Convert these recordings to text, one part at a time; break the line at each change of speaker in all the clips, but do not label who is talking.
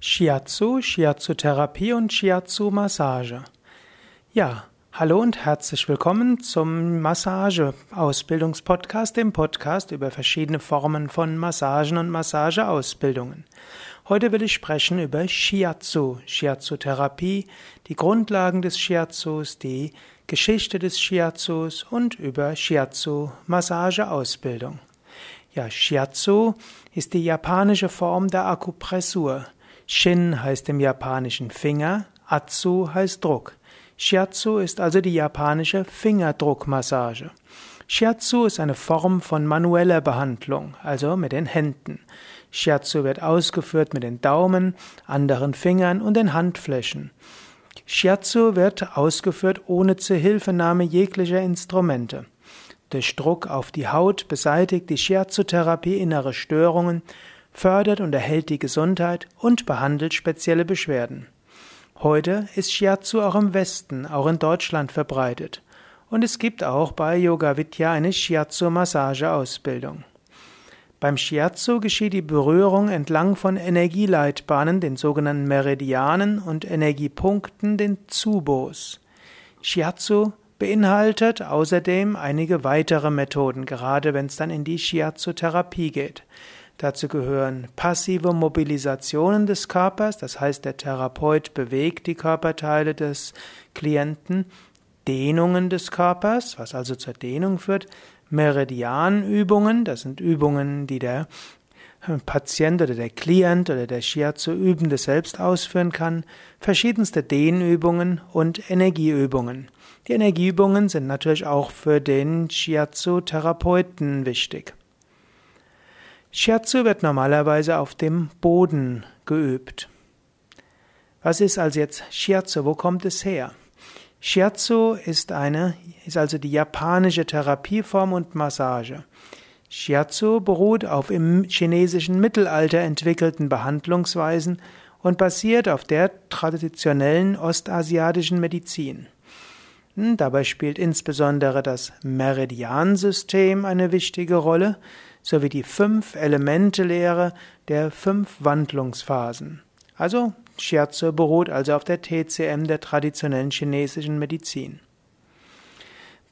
Shiatsu, Shiatsu-Therapie und Shiatsu-Massage. Ja, hallo und herzlich willkommen zum Massage-Ausbildungspodcast, dem Podcast über verschiedene Formen von Massagen und Massageausbildungen. Heute will ich sprechen über Shiatsu, Shiatsu-Therapie, die Grundlagen des Shiatsus, die Geschichte des Shiatsus und über Shiatsu-Massageausbildung. Ja, Shiatsu ist die japanische Form der Akupressur. Shin heißt im Japanischen Finger, Atsu heißt Druck. Shiatsu ist also die japanische Fingerdruckmassage. Shiatsu ist eine Form von manueller Behandlung, also mit den Händen. Shiatsu wird ausgeführt mit den Daumen, anderen Fingern und den Handflächen. Shiatsu wird ausgeführt ohne Zuhilfenahme jeglicher Instrumente. Durch Druck auf die Haut beseitigt die Shiatsu-Therapie innere Störungen fördert und erhält die Gesundheit und behandelt spezielle Beschwerden. Heute ist Shiatsu auch im Westen, auch in Deutschland verbreitet. Und es gibt auch bei Yoga Vidya eine Shiatsu-Massageausbildung. Beim Shiatsu geschieht die Berührung entlang von Energieleitbahnen, den sogenannten Meridianen und Energiepunkten, den Tsubos. Shiatsu beinhaltet außerdem einige weitere Methoden, gerade wenn es dann in die Shiatsu-Therapie geht. Dazu gehören passive Mobilisationen des Körpers, das heißt der Therapeut bewegt die Körperteile des Klienten, Dehnungen des Körpers, was also zur Dehnung führt, Meridianübungen, das sind Übungen, die der Patient oder der Klient oder der Shiatsu Übende selbst ausführen kann, verschiedenste Dehnübungen und Energieübungen. Die Energieübungen sind natürlich auch für den Shiatsu-Therapeuten wichtig. Shiatsu wird normalerweise auf dem Boden geübt. Was ist also jetzt Shiatsu? Wo kommt es her? Shiatsu ist eine, ist also die japanische Therapieform und Massage. Shiatsu beruht auf im chinesischen Mittelalter entwickelten Behandlungsweisen und basiert auf der traditionellen ostasiatischen Medizin. Hm, dabei spielt insbesondere das Meridiansystem eine wichtige Rolle, sowie die Fünf-Elemente-Lehre der fünf Wandlungsphasen. Also Shiatsu beruht also auf der TCM der traditionellen chinesischen Medizin.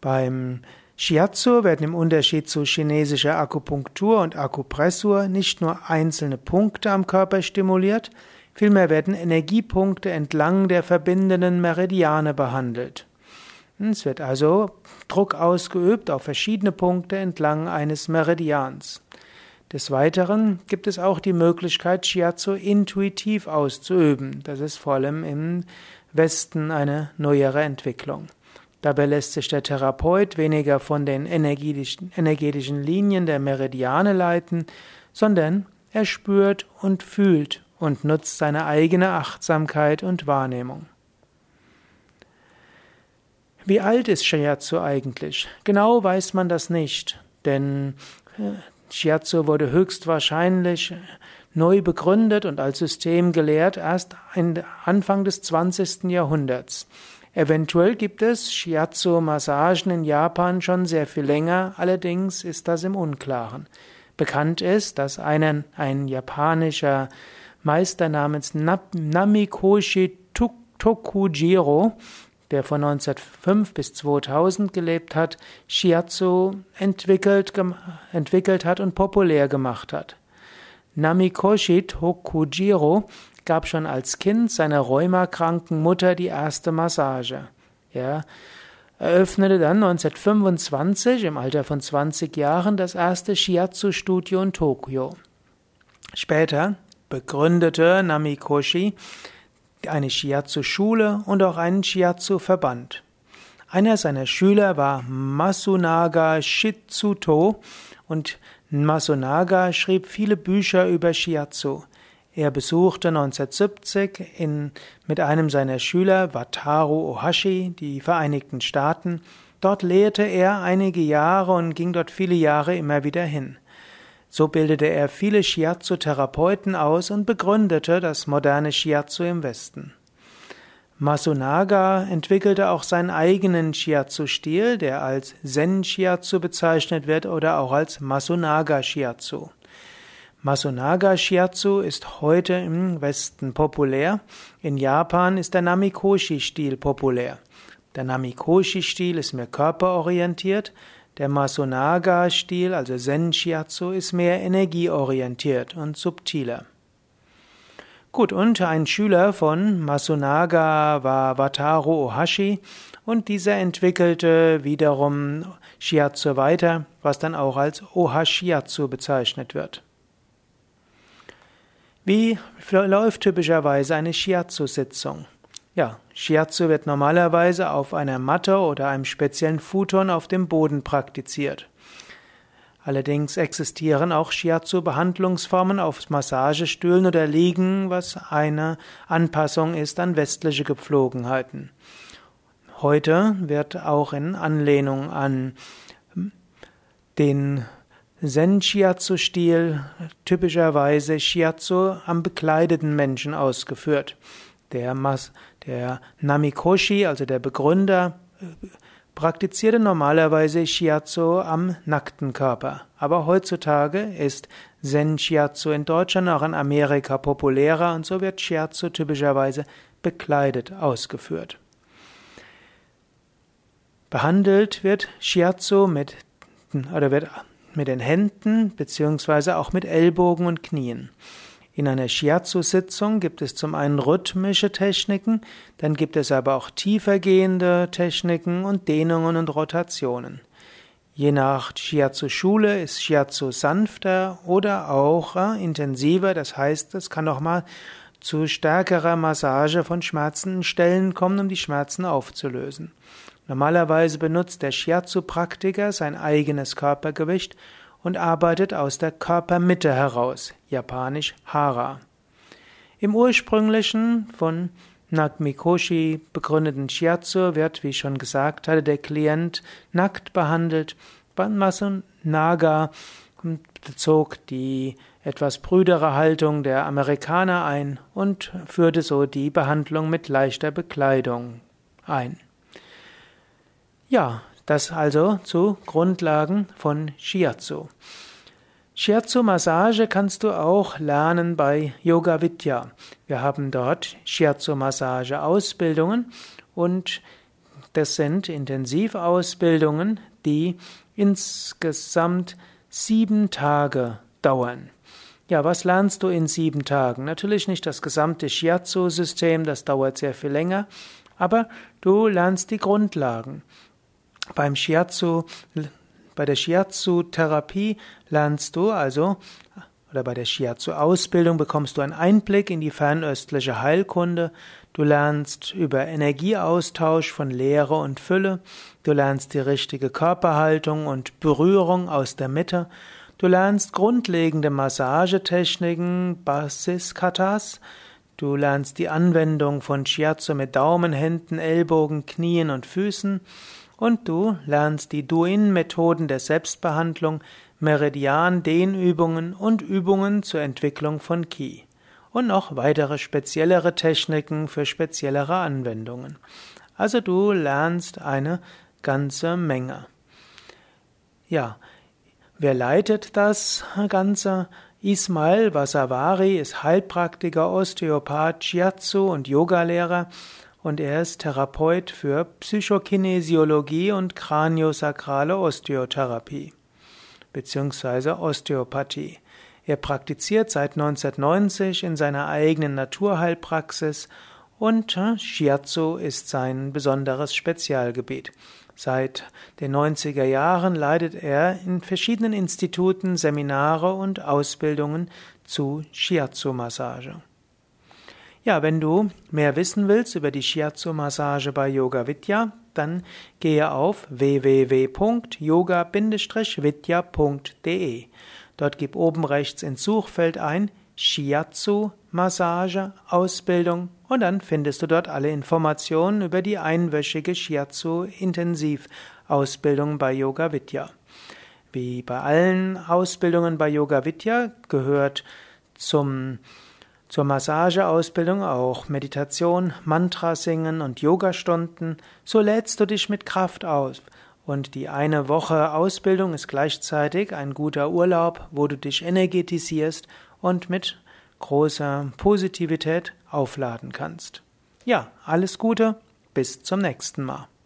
Beim Shiatsu werden im Unterschied zu chinesischer Akupunktur und Akupressur nicht nur einzelne Punkte am Körper stimuliert, vielmehr werden Energiepunkte entlang der verbindenden Meridiane behandelt. Es wird also Druck ausgeübt auf verschiedene Punkte entlang eines Meridians. Des Weiteren gibt es auch die Möglichkeit, Shiatsu intuitiv auszuüben. Das ist vor allem im Westen eine neuere Entwicklung. Dabei lässt sich der Therapeut weniger von den energetischen, energetischen Linien der Meridiane leiten, sondern er spürt und fühlt und nutzt seine eigene Achtsamkeit und Wahrnehmung. Wie alt ist Shiatsu eigentlich? Genau weiß man das nicht, denn äh, Shiatsu wurde höchstwahrscheinlich neu begründet und als System gelehrt erst Anfang des 20. Jahrhunderts. Eventuell gibt es Shiatsu-Massagen in Japan schon sehr viel länger, allerdings ist das im Unklaren. Bekannt ist, dass einen, ein japanischer Meister namens Namikoshi Tokujiro der von 1905 bis 2000 gelebt hat, Shiatsu entwickelt, entwickelt hat und populär gemacht hat. Namikoshi Tokujiro gab schon als Kind seiner rheumakranken Mutter die erste Massage. Er eröffnete dann 1925 im Alter von 20 Jahren das erste Shiatsu-Studio in Tokio. Später begründete Namikoshi eine Shiatsu-Schule und auch einen Shiatsu-Verband. Einer seiner Schüler war Masunaga Shitsuto und Masunaga schrieb viele Bücher über Shiatsu. Er besuchte 1970 in, mit einem seiner Schüler, Wataru Ohashi, die Vereinigten Staaten. Dort lehrte er einige Jahre und ging dort viele Jahre immer wieder hin. So bildete er viele Shiatsu-Therapeuten aus und begründete das moderne Shiatsu im Westen. Masunaga entwickelte auch seinen eigenen Shiatsu-Stil, der als Zen-Shiatsu bezeichnet wird oder auch als Masunaga-Shiatsu. Masunaga Shiatsu ist heute im Westen populär. In Japan ist der Namikoshi-Stil populär. Der Namikoshi-Stil ist mehr körperorientiert. Der Masunaga-Stil, also Zen Shiatsu, ist mehr energieorientiert und subtiler. Gut, und ein Schüler von Masunaga war Wataru Ohashi und dieser entwickelte wiederum Shiatsu weiter, was dann auch als Ohashiatsu bezeichnet wird. Wie läuft typischerweise eine Shiatsu-Sitzung? Ja, Shiatsu wird normalerweise auf einer Matte oder einem speziellen Futon auf dem Boden praktiziert. Allerdings existieren auch Shiatsu-Behandlungsformen auf Massagestühlen oder Liegen, was eine Anpassung ist an westliche Gepflogenheiten. Heute wird auch in Anlehnung an den Zen-Shiatsu-Stil typischerweise Shiatsu am bekleideten Menschen ausgeführt. Der, Mas der Namikoshi, also der Begründer, praktizierte normalerweise Shiatsu am nackten Körper. Aber heutzutage ist Zen Shiatsu in Deutschland, auch in Amerika populärer und so wird Shiatsu typischerweise bekleidet ausgeführt. Behandelt wird Shiatsu mit, oder wird mit den Händen beziehungsweise auch mit Ellbogen und Knien. In einer Shiatsu-Sitzung gibt es zum einen rhythmische Techniken, dann gibt es aber auch tiefergehende Techniken und Dehnungen und Rotationen. Je nach Shiatsu-Schule ist Shiatsu sanfter oder auch äh, intensiver, das heißt, es kann auch mal zu stärkerer Massage von schmerzenden Stellen kommen, um die Schmerzen aufzulösen. Normalerweise benutzt der Shiatsu-Praktiker sein eigenes Körpergewicht und arbeitet aus der Körpermitte heraus, japanisch Hara. Im ursprünglichen von Nagmikoshi begründeten Shiatsu wird, wie ich schon gesagt hatte, der Klient nackt behandelt. Banmasu Naga bezog die etwas brüdere Haltung der Amerikaner ein und führte so die Behandlung mit leichter Bekleidung ein. Ja, das also zu Grundlagen von Shiatsu. Shiatsu-Massage kannst du auch lernen bei Yoga Vidya. Wir haben dort Shiatsu-Massage-Ausbildungen und das sind Intensivausbildungen, die insgesamt sieben Tage dauern. Ja, was lernst du in sieben Tagen? Natürlich nicht das gesamte Shiatsu-System, das dauert sehr viel länger, aber du lernst die Grundlagen. Beim Shiatsu, bei der Shiatsu-Therapie lernst du also, oder bei der Shiatsu-Ausbildung bekommst du einen Einblick in die fernöstliche Heilkunde. Du lernst über Energieaustausch von Leere und Fülle. Du lernst die richtige Körperhaltung und Berührung aus der Mitte. Du lernst grundlegende Massagetechniken, Basis-Katas. Du lernst die Anwendung von Shiatsu mit Daumen, Händen, Ellbogen, Knien und Füßen und du lernst die Duin-Methoden der Selbstbehandlung, Meridian-Dehnübungen und Übungen zur Entwicklung von Ki und noch weitere speziellere Techniken für speziellere Anwendungen. Also du lernst eine ganze Menge. Ja, wer leitet das Ganze? Ismail Vasavari ist Heilpraktiker, Osteopath, Shiatsu und Yogalehrer und er ist Therapeut für Psychokinesiologie und kraniosakrale Osteotherapie bzw. Osteopathie. Er praktiziert seit 1990 in seiner eigenen Naturheilpraxis und äh, Shiatsu ist sein besonderes Spezialgebiet. Seit den 90er Jahren leitet er in verschiedenen Instituten Seminare und Ausbildungen zu Shiatsu-Massage. Ja, wenn du mehr wissen willst über die Shiatsu-Massage bei Yoga Vidya, dann gehe auf www.yoga-vidya.de. Dort gib oben rechts ins Suchfeld ein Shiatsu Massage Ausbildung und dann findest du dort alle Informationen über die einwöchige Shiatsu Intensiv Ausbildung bei Yoga Vidya. Wie bei allen Ausbildungen bei Yoga Vidya gehört zum zur Massageausbildung auch Meditation, Mantra singen und Yogastunden, so lädst du dich mit Kraft aus Und die eine Woche Ausbildung ist gleichzeitig ein guter Urlaub, wo du dich energetisierst und mit großer Positivität aufladen kannst. Ja, alles Gute, bis zum nächsten Mal.